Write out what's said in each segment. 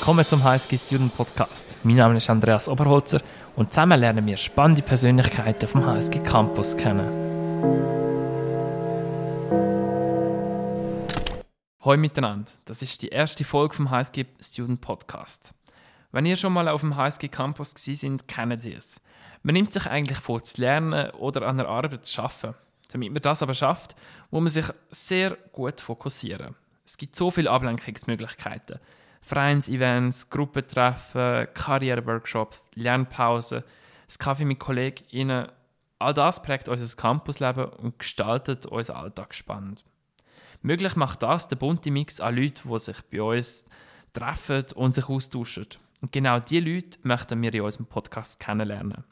willkommen zum HSG Student Podcast. Mein Name ist Andreas Oberholzer und zusammen lernen wir spannende Persönlichkeiten vom HSG Campus kennen. Hallo miteinander, das ist die erste Folge vom HSG Student Podcast. Wenn ihr schon mal auf dem HSG Campus sind, kennt ihr es. Man nimmt sich eigentlich vor, zu lernen oder an der Arbeit zu arbeiten. Damit man das aber schafft, muss man sich sehr gut fokussieren. Es gibt so viele Ablenkungsmöglichkeiten. Vereinsevents, Gruppentreffen, Karriereworkshops, Lernpausen, das Kaffee mit KollegInnen. All das prägt unser Campusleben und gestaltet unseren Alltag spannend. Möglich macht das der bunte Mix an Leuten, die sich bei uns treffen und sich austauschen. Und genau diese Leute möchten wir in unserem Podcast kennenlernen.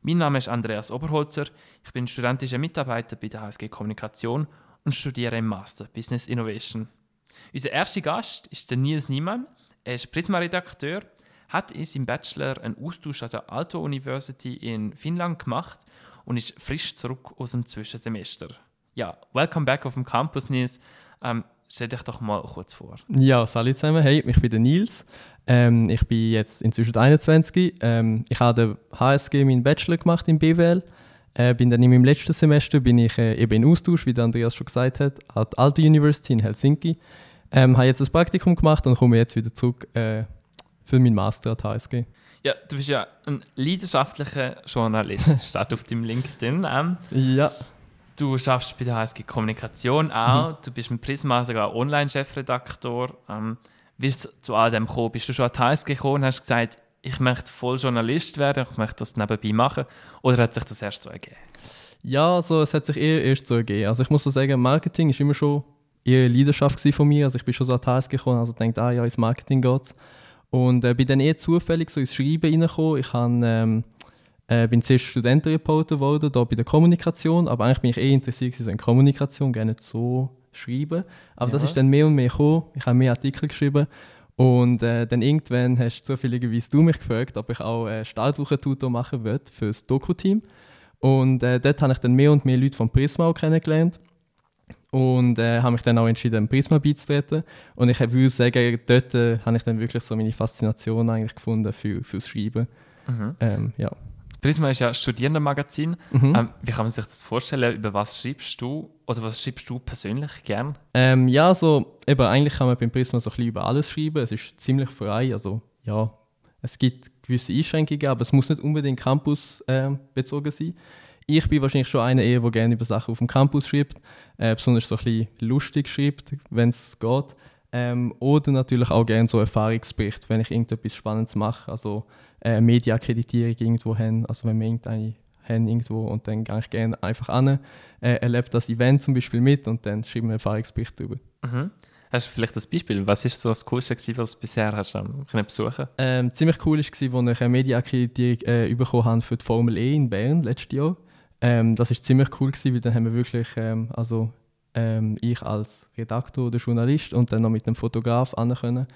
Mein Name ist Andreas Oberholzer, ich bin studentischer Mitarbeiter bei der HSG Kommunikation und studiere im Master Business Innovation. Unser erster Gast ist der Nils Niemann. Er ist Prisma-Redakteur, hat in seinem Bachelor einen Austausch an der Aalto University in Finnland gemacht und ist frisch zurück aus dem Zwischensemester. Ja, welcome back auf dem Campus, Nils. Ähm, stell dich doch mal kurz vor. Ja, salut zusammen. Hey, ich bin der Nils. Ähm, ich bin jetzt inzwischen 21. Ähm, ich habe den HSG meinen Bachelor gemacht in BWL. Äh, bin dann in meinem letzten Semester bin ich äh, eben in Austausch, wie der Andreas schon gesagt hat, an der Aalto University in Helsinki. Ähm, habe jetzt ein Praktikum gemacht und komme jetzt wieder zurück äh, für meinen Master an der HSG. Ja, du bist ja ein leidenschaftlicher Journalist, steht auf deinem LinkedIn. Ähm. Ja. Du schaffst bei der HSG Kommunikation auch. Mhm. Du bist mit Prisma sogar Online-Chefredaktor. Ähm, wie ist zu all dem gekommen? Bist du schon an die HSG gekommen und hast gesagt, ich möchte voll Journalist werden, ich möchte das nebenbei machen? Oder hat sich das erst so ergeben? Ja, also es hat sich eher erst so ergeben. Also ich muss so sagen, Marketing ist immer schon eher eine Leidenschaft von mir. Also ich bin schon so an HSG gekommen, also denkt, ah ja, ins Marketing geht's. Und äh, bin dann eher zufällig so ins Schreiben reingekommen. Ich habe ähm, äh, bin zuerst Studentenreporter geworden, da bei der Kommunikation, aber eigentlich bin ich eh interessiert so in Kommunikation, gerne so schreiben. Aber ja. das ist dann mehr und mehr gekommen. Ich habe mehr Artikel geschrieben und äh, dann irgendwann hast du zufälligerweise du mich gefragt, ob ich auch äh, Startwochentutor machen will für das Doku-Team. Und äh, dort habe ich dann mehr und mehr Leute vom Prisma kennengelernt und äh, habe mich dann auch entschieden, Prisma beizutreten. Und ich würde sagen, dort äh, habe ich dann wirklich so meine Faszination eigentlich gefunden für, fürs Schreiben. Mhm. Ähm, ja. Prisma ist ja ein Studierendenmagazin. Mhm. Ähm, wie kann man sich das vorstellen? Über was schreibst du oder was schreibst du persönlich gern? Ähm, ja, so eben eigentlich kann man beim Prisma so ein bisschen über alles schreiben. Es ist ziemlich frei. Also ja, es gibt gewisse Einschränkungen, aber es muss nicht unbedingt Campus äh, bezogen sein. Ich bin wahrscheinlich schon einer eher, der gerne über Sachen auf dem Campus schreibt, äh, besonders so ein bisschen lustig schreibt, wenn es geht. Ähm, oder natürlich auch gerne so Erfahrungsbericht, wenn ich irgendetwas Spannendes mache. Also äh, Mediakreditierung irgendwo haben, also wenn wir irgendeine haben irgendwo und dann gehe ich gerne einfach an, äh, erlebe das Event zum Beispiel mit und dann schreibe ich einen Erfahrungsbericht darüber. Mhm. Hast du vielleicht ein Beispiel? Was ist so das Coolste, gewesen, was du bisher hast ähm, besuchen ähm, Ziemlich cool war, als ich eine Mediakreditierung äh, bekommen habe für die Formel E in Bern letztes Jahr. Ähm, das war ziemlich cool, gewesen, weil dann haben wir wirklich, ähm, also ähm, ich als Redaktor oder Journalist und dann noch mit einem Fotograf können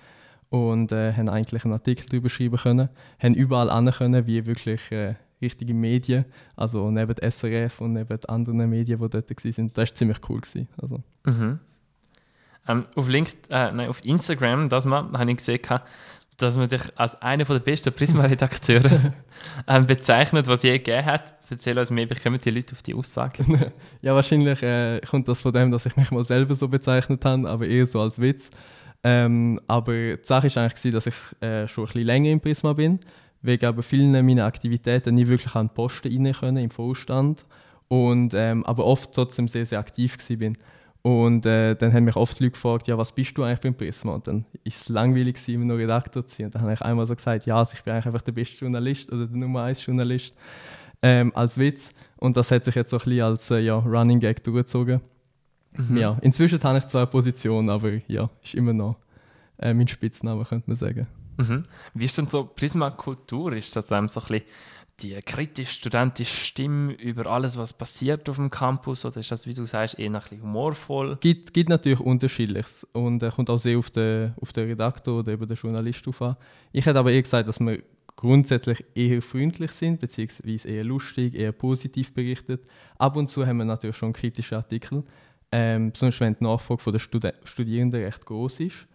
und äh, haben eigentlich einen Artikel darüber schreiben können, haben überall an können, wie wirklich äh, richtige Medien, also neben SRF und neben anderen Medien, die dort waren. Das war ziemlich cool. Gewesen, also. Mhm. Ähm, auf, Link, äh, nein, auf Instagram, das mal, habe ich gesehen, dass man dich als einer der besten Prisma-Redakteure ähm, bezeichnet, was je gegeben hat. Erzähl uns mehr, wie kommen die Leute auf die Aussage? ja, wahrscheinlich äh, kommt das von dem, dass ich mich mal selber so bezeichnet habe, aber eher so als Witz. Ähm, aber die Sache war eigentlich, dass ich äh, schon ein bisschen länger im Prisma bin, wegen aber vielen meiner Aktivitäten nie wirklich an den Posten rein können, im Vorstand. Und, ähm, aber oft trotzdem sehr, sehr aktiv bin. Und äh, dann haben mich oft Leute gefragt, ja, was bist du eigentlich beim Prisma? Und dann ist es langweilig, immer noch Redakteur zu sein. Und dann habe ich einmal so gesagt, ja, also ich bin eigentlich einfach der beste Journalist oder der Nummer 1 Journalist ähm, als Witz. Und das hat sich jetzt so ein bisschen als äh, ja, Running Gag durchgezogen. Mhm. Ja, inzwischen habe ich zwei Positionen, aber ja, ist immer noch äh, mein Spitzname, könnte man sagen. Mhm. Wie ist denn so Prisma-Kultur? Ist das einem so ein bisschen die kritisch-studentische Stimme über alles, was passiert auf dem Campus? Oder ist das, wie du sagst, eher ein bisschen humorvoll? Es gibt, gibt natürlich Unterschiedliches und äh, kommt auch sehr auf den, auf den Redaktor oder eben den Journalist auf an. Ich hätte aber eher gesagt, dass wir grundsätzlich eher freundlich sind, beziehungsweise eher lustig, eher positiv berichtet. Ab und zu haben wir natürlich schon kritische Artikel, ähm, besonders wenn die Nachfrage der Studi Studierenden recht groß ist.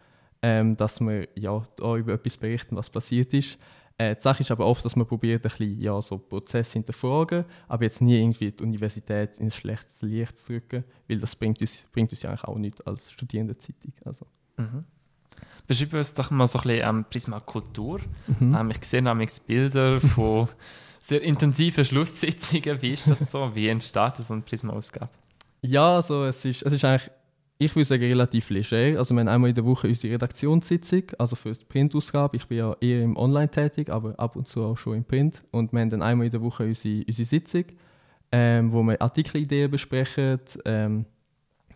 ähm, dass wir ja, auch über etwas berichten, was passiert ist. Äh, die Sache ist aber oft, dass man probiert, ein bisschen, ja, so Prozesse hinterfragen, aber jetzt nie irgendwie die Universität ins schlechtes Licht zu rücken, weil das bringt uns, bringt uns ja eigentlich auch nicht als Studierendenzeitung. Also. Mhm. Beschreib uns doch mal so ein bisschen ähm, Prisma Kultur. Mhm. Ähm, ich sehe nämlich Bilder von sehr intensiven Schlusssitzungen. Wie ist das so? Wie entsteht so eine Prisma-Ausgabe? Ja, also es ist, es ist eigentlich, ich würde sagen, relativ leger. Also wir haben einmal in der Woche unsere Redaktionssitzung, also für die Printausgabe. Ich bin ja eher im Online tätig, aber ab und zu auch schon im Print. Und wir haben dann einmal in der Woche unsere, unsere Sitzung, ähm, wo wir Artikelideen besprechen, ähm,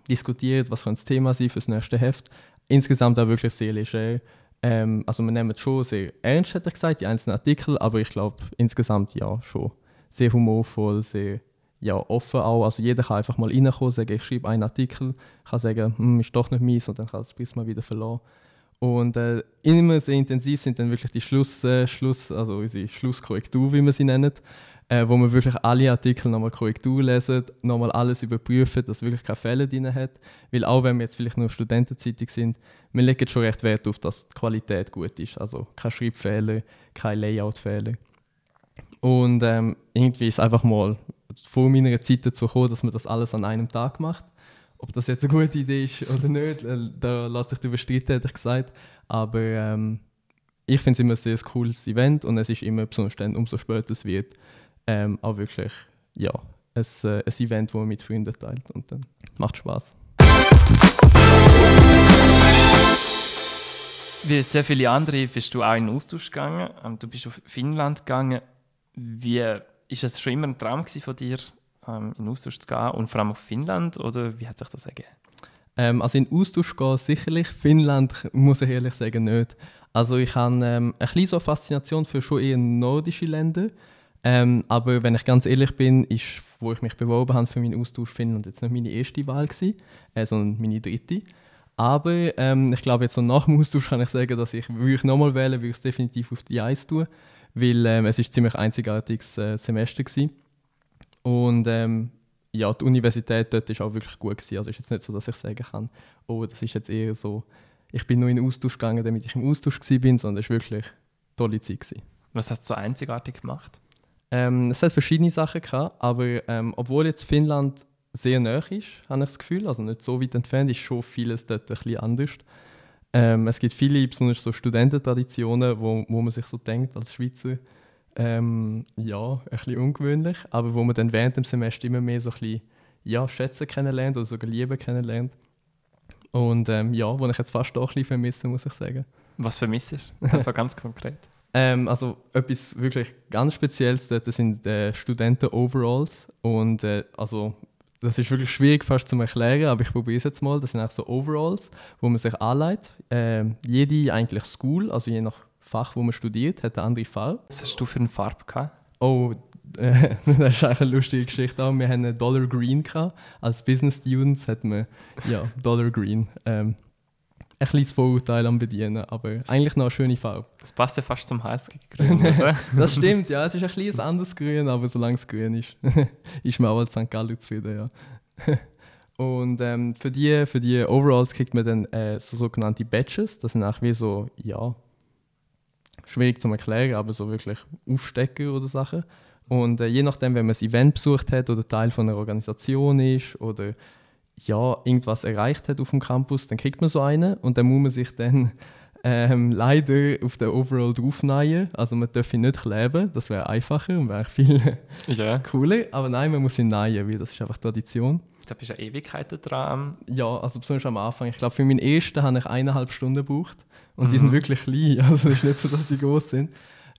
diskutieren, was das Thema sein für das nächste Heft. Insgesamt auch wirklich sehr leger. Ähm, also wir nehmen es schon sehr ernst, hätte ich gesagt, die einzelnen Artikel, aber ich glaube insgesamt ja schon sehr humorvoll, sehr ja, offen auch. Also jeder kann einfach mal reinkommen, sagen, ich schreibe einen Artikel, kann sagen, hm, ist doch nicht meins und dann kann das Prisma wieder verloren. Und äh, immer sehr intensiv sind dann wirklich die Schluss, äh, Schluss also unsere Schlusskorrektur, wie wir sie nennen, äh, wo wir wirklich alle Artikel nochmal Korrektur lesen, nochmal alles überprüfen, dass wirklich keine Fälle drin hat. Weil auch wenn wir jetzt vielleicht nur Studentenzeitung sind, wir legen schon recht Wert darauf, dass die Qualität gut ist. Also keine Schreibfehler, keine Layoutfehler. Und ähm, irgendwie ist einfach mal vor meiner Zeit dazu gekommen, dass man das alles an einem Tag macht. Ob das jetzt eine gute Idee ist oder nicht, äh, da lässt sich darüber streiten, hätte ich gesagt. Aber ähm, ich finde es immer ein sehr cooles Event und es ist immer, besonders dann, umso später es wird, ähm, auch wirklich ja, ein, äh, ein Event, das man mit Freunden teilt und dann macht Spaß. Wie sehr viele andere bist du auch in den Austausch gegangen. Ähm, Du bist auf Finnland gegangen. Wie ist es schon immer ein Traum von dir, ähm, in Austausch zu gehen und vor allem auf Finnland? Oder wie hat sich das ergeben? Ähm, also in Austausch gehen sicherlich. Finnland muss ich ehrlich sagen nicht. Also ich habe ähm, ein bisschen so eine Faszination für schon eher nordische Länder. Ähm, aber wenn ich ganz ehrlich bin, ist, wo ich mich beworben habe für meinen Austausch Finnland jetzt nicht meine erste Wahl gewesen, äh, sondern meine dritte. Aber ähm, ich glaube jetzt so nach dem Austausch kann ich sagen, dass ich, würde ich nochmal wählen, würde ich es definitiv auf die Eis tun, weil ähm, es ist ein ziemlich einzigartiges äh, Semester gewesen. Und ähm, ja, die Universität dort ist auch wirklich gut gewesen. Also ist jetzt nicht so, dass ich sagen kann, oh, das ist jetzt eher so, ich bin nur in den Austausch gegangen, damit ich im Austausch gewesen bin, sondern es war wirklich eine tolle Zeit gewesen. Was hat es so einzigartig gemacht? Ähm, es hat verschiedene Sachen gehabt, aber ähm, obwohl jetzt Finnland sehr nah ist, habe ich das Gefühl, also nicht so weit entfernt, ist schon vieles dort ein bisschen anders. Ähm, es gibt viele, besonders so Studententraditionen, wo, wo man sich so denkt als Schweizer, ähm, ja, ein bisschen ungewöhnlich, aber wo man dann während dem Semester immer mehr so ein bisschen, ja, schätzen kennenlernt oder sogar lieben kennenlernt. Und ähm, ja, wo ich jetzt fast auch ein bisschen vermisse, muss ich sagen. Was vermisst du? Einfach ganz konkret. Ähm, also etwas wirklich ganz Spezielles dort sind äh, Studenten-Overalls und äh, also das ist wirklich schwierig fast zu erklären, aber ich probiere es jetzt mal. Das sind auch so Overalls, wo man sich anlegt. Ähm, jede eigentlich School, also je nach Fach, wo man studiert, hat eine andere Farbe. Was hast du für eine Farbe gehabt? Oh, äh, das ist eigentlich eine lustige Geschichte auch. Wir haben einen Dollar Green gehabt. Als Business Students hat man ja Dollar Green. Ähm, ein kleines Vorurteil am Bedienen, aber eigentlich noch eine schöne Farbe. Das passt ja fast zum oder? Das stimmt, ja. Es ist ein kleines anderes Grün, aber solange es grün ist, ist man auch als St. Gallen zufrieden, ja. Und ähm, für, die, für die Overalls kriegt man dann äh, so sogenannte Badges. Das sind auch wie so, ja, schwierig zu erklären, aber so wirklich Aufstecker oder Sachen. Und äh, je nachdem, wenn man ein Event besucht hat oder Teil von einer Organisation ist oder ja, irgendwas erreicht hat auf dem Campus, dann kriegt man so einen und dann muss man sich dann ähm, leider auf den Overall draufnähen. Also man darf ihn nicht kleben, das wäre einfacher und wäre viel ja. cooler. Aber nein, man muss ihn nähen, weil das ist einfach Tradition. Da bist du ja Ewigkeiten dran. Ja, also besonders am Anfang. Ich glaube, für meinen ersten habe ich eineinhalb Stunden gebraucht. Und die sind wirklich klein, also es ist nicht so, dass die groß sind.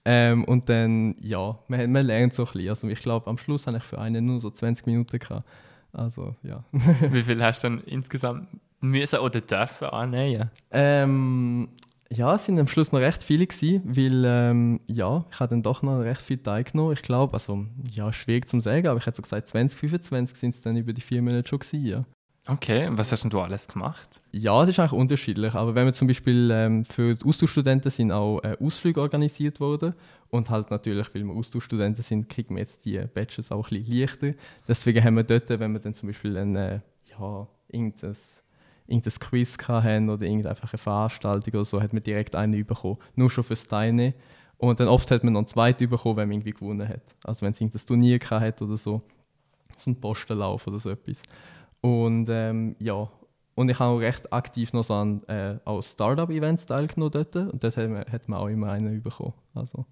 Ähm, und dann, ja, man, man lernt so ein bisschen. Also ich glaube, am Schluss habe ich für einen nur so 20 Minuten gehabt. Also, ja. Wie viel hast du dann insgesamt müssen oder dürfen annähen? ähm, ja, es sind am Schluss noch recht viele gewesen, weil, ähm, ja, ich habe dann doch noch recht viel teilgenommen. Ich glaube, also, ja, schwierig zu sagen, aber ich hätte so gesagt, 20, 25 sind es dann über die vier Monate schon gewesen, ja. Okay, was hast denn du alles gemacht? Ja, es ist eigentlich unterschiedlich. Aber wenn wir zum Beispiel ähm, für die Austauschstudenten sind auch äh, Ausflüge organisiert worden. Und halt natürlich, weil wir Austauschstudenten sind, kriegen wir jetzt die Badges auch ein bisschen leichter. Deswegen haben wir dort, wenn wir dann zum Beispiel ein, äh, ja, irgendein, irgendein Quiz hatten oder irgendeine Veranstaltung oder so, hat man direkt einen bekommen. Nur schon fürs Teilnehmen. Und dann oft hat man noch einen zweiten bekommen, wenn man irgendwie gewonnen hat. Also wenn es irgendein Turnier hat oder so. So ein Postenlauf oder so etwas. Und ähm, ja, und ich habe auch recht aktiv noch so an äh, Startup-Events teilgenommen dort. Und dort hat man, hat man auch immer einen bekommen. Also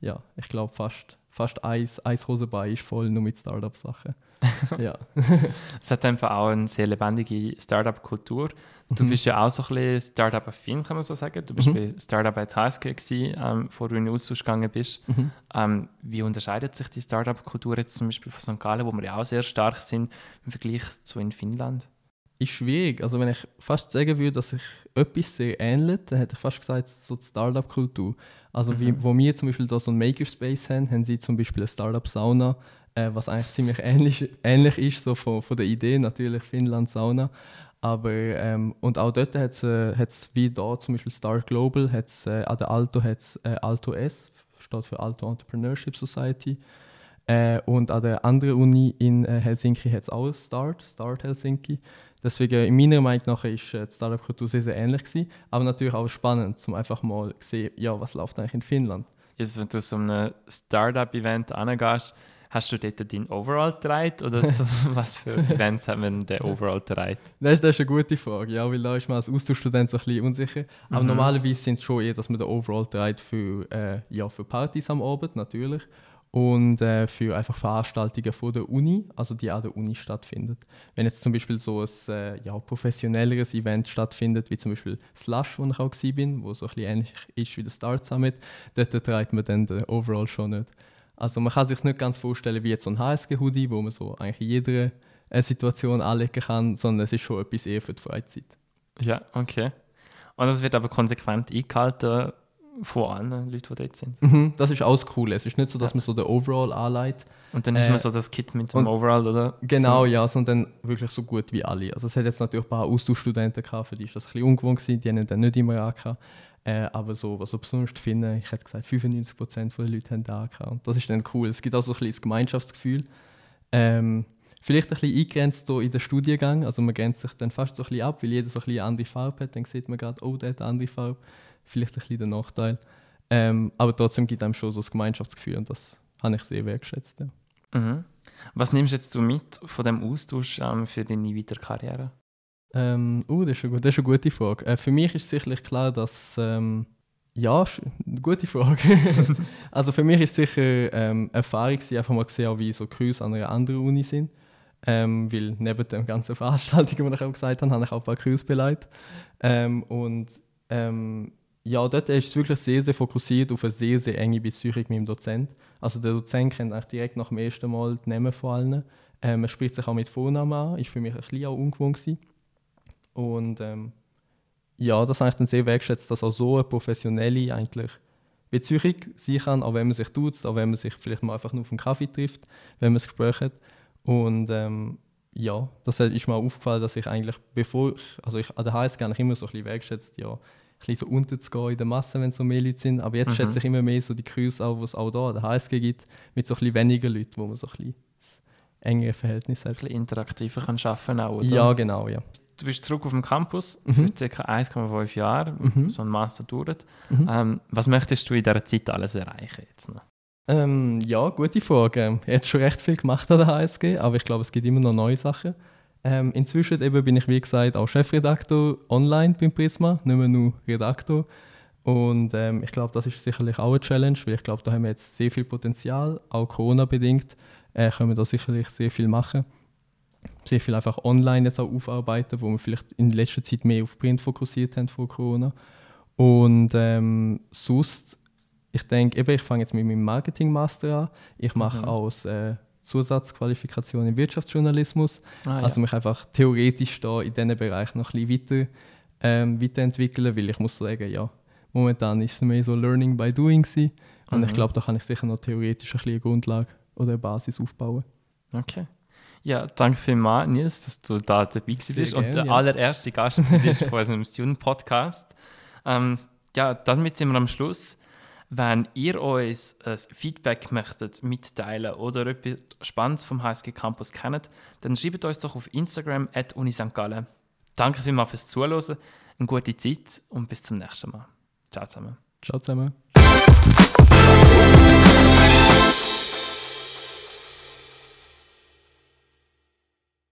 ja, ich glaube fast, fast eins, eins Hosenbein ist voll nur mit Startup-Sachen. ja. es hat einfach auch eine sehr lebendige Startup-Kultur. Du mhm. bist ja auch so ein bisschen Startup-affin, kann man so sagen. Du bist mhm. bei Startup at HSG, gewesen, ähm, bevor du in den Austausch gegangen bist. Mhm. Ähm, wie unterscheidet sich die Startup-Kultur jetzt zum Beispiel von St. Gallen, wo wir ja auch sehr stark sind, im Vergleich zu in Finnland? Ist schwierig. Also wenn ich fast sagen würde, dass sich etwas sehr ähnelt, dann hätte ich fast gesagt, so die Startup-Kultur. Also mhm. wie, wo wir zum Beispiel da so ein Makerspace haben, haben sie zum Beispiel eine Startup-Sauna, äh, was eigentlich ziemlich ähnlich, ähnlich ist, so von, von der Idee, natürlich Finnland-Sauna. Aber, ähm, und auch dort hat es äh, wie da zum Beispiel Start Global, hat's, äh, an der Alto hat es äh, Alto S, steht für Alto Entrepreneurship Society. Äh, und an der anderen Uni in äh, Helsinki hat es auch Start, Start Helsinki. Deswegen, in meiner Meinung nach, ist äh, die Startup-Kultur sehr, sehr ähnlich gewesen. Aber natürlich auch spannend, um einfach mal zu sehen, ja, was läuft eigentlich in Finnland. Jetzt, wenn du so einem Startup-Event angehst, Hast du dort deinen Overall getragen oder so, was für Events haben wir den Overall getragen? Das ist, das ist eine gute Frage, ja, weil da ist man als Austauschstudent so ein bisschen unsicher. Aber mhm. normalerweise sind es schon eher, dass man den Overall trägt für, äh, ja, für Partys am Abend natürlich und äh, für einfach Veranstaltungen von der Uni, also die an der Uni stattfinden. Wenn jetzt zum Beispiel so ein äh, ja, professionelleres Event stattfindet, wie zum Beispiel Slush, wo ich auch war, wo so ein bisschen ähnlich ist wie der Start Summit, dort trägt man dann den Overall schon nicht. Also man kann sich nicht ganz vorstellen wie jetzt so ein HSG-Hoodie, wo man so eigentlich in jeder äh, Situation anlegen kann, sondern es ist schon etwas eher für die Freizeit. Ja, okay. Und das wird aber konsequent eingehalten von allen Leuten, die dort sind. Mhm, das ist alles cool. Es ist nicht so, dass ja. man so den Overall anlegt. Und dann ist äh, man so das Kit mit dem Overall, oder? Genau, so. ja, sondern wirklich so gut wie alle. Also es hat jetzt natürlich ein paar Austauschstudenten gehabt, für die ist das ein bisschen ungewohnt gewesen, die haben dann nicht immer angehabt. Äh, aber so, was ich besonders finde, ich hätte gesagt, 95% der Leute haben da Und das ist dann cool. Es gibt auch so ein bisschen Gemeinschaftsgefühl. Ähm, vielleicht ein bisschen eingrenzt in den Studiengang. Also man grenzt sich dann fast so ein bisschen ab, weil jeder so ein bisschen eine andere Farbe hat. Dann sieht man gerade, oh, der hat eine andere Farbe. Vielleicht ein bisschen der Nachteil. Ähm, aber trotzdem gibt einem schon so das Gemeinschaftsgefühl und das habe ich sehr wertgeschätzt. Ja. Mhm. Was nimmst jetzt du mit von dem Austausch ähm, für deine weitere Karriere? Ähm, uh, das ist, eine, das ist eine gute Frage. Äh, für mich ist sicherlich klar, dass. Ähm, ja, gute Frage. also für mich ist sicher ähm, Erfahrung, einfach mal gesehen, wie so Crews an einer anderen Uni sind. Ähm, weil neben den ganzen Veranstaltungen, die ich auch gesagt habe, habe ich auch ein paar Crews beleidigt. Ähm, und ähm, ja, dort ist es wirklich sehr, sehr fokussiert auf eine sehr, sehr enge Beziehung mit dem Dozent. Also der Dozent kennt eigentlich direkt nach dem ersten Mal die Namen von allen. Ähm, er spricht sich auch mit Vornamen an, ist für mich ein bisschen auch ungewohnt gewesen. Und ähm, ja, das habe ich dann sehr wertschätzt, dass auch so eine professionelle eigentlich Beziehung sein kann, auch wenn man sich tut, auch wenn man sich vielleicht mal einfach nur auf einen Kaffee trifft, wenn man ein Gespräch hat. Und ähm, ja, das ist mir auch aufgefallen, dass ich eigentlich, bevor ich, also ich an der HSG habe ich immer so ein bisschen wertschätzt, ja, ein bisschen so unterzugehen in der Masse, wenn so mehr Leute sind. Aber jetzt mhm. schätze ich immer mehr so die Crews auch, die es auch da an der HSG gibt, mit so ein bisschen weniger Leuten, wo man so ein bisschen engere Verhältnis hat. Ein bisschen interaktiver kann arbeiten auch, oder? Ja, genau, ja du bist zurück auf dem Campus mhm. für ca. 1,5 Jahre, mhm. so ein Master dauert. Mhm. Ähm, was möchtest du in dieser Zeit alles erreichen jetzt noch? Ähm, ja, gute Frage. Ich habe schon recht viel gemacht an der HSG, aber ich glaube, es gibt immer noch neue Sachen. Ähm, inzwischen eben bin ich, wie gesagt, auch Chefredaktor online beim Prisma, nicht mehr nur Redaktor. Und ähm, ich glaube, das ist sicherlich auch eine Challenge, weil ich glaube, da haben wir jetzt sehr viel Potenzial, auch Corona-bedingt, äh, können wir da sicherlich sehr viel machen sehr viel einfach online jetzt auch aufarbeiten, wo wir vielleicht in letzter Zeit mehr auf Print fokussiert haben vor Corona. Und ähm, sonst, ich denke, eben, ich fange jetzt mit meinem Marketing-Master an. Ich mache mhm. auch äh, Zusatzqualifikation im Wirtschaftsjournalismus. Ah, also mich einfach theoretisch da in diesen Bereich noch ein bisschen weiter, ähm, weiterentwickeln, weil ich muss sagen, ja, momentan ist es mehr so Learning by Doing gewesen. Und mhm. ich glaube, da kann ich sicher noch theoretisch ein bisschen eine Grundlage oder eine Basis aufbauen. Okay. Ja, danke vielmals, Nils, dass du da dabei bist und der ja. allererste Gast bist von unserem Student-Podcast. Ähm, ja, damit sind wir am Schluss. Wenn ihr uns ein Feedback möchtet mitteilen oder etwas Spannendes vom HSG Campus kennt, dann schreibt uns doch auf Instagram at Uni St. Gallen. Danke vielmals fürs Zuhören, eine gute Zeit und bis zum nächsten Mal. Ciao zusammen. Ciao zusammen.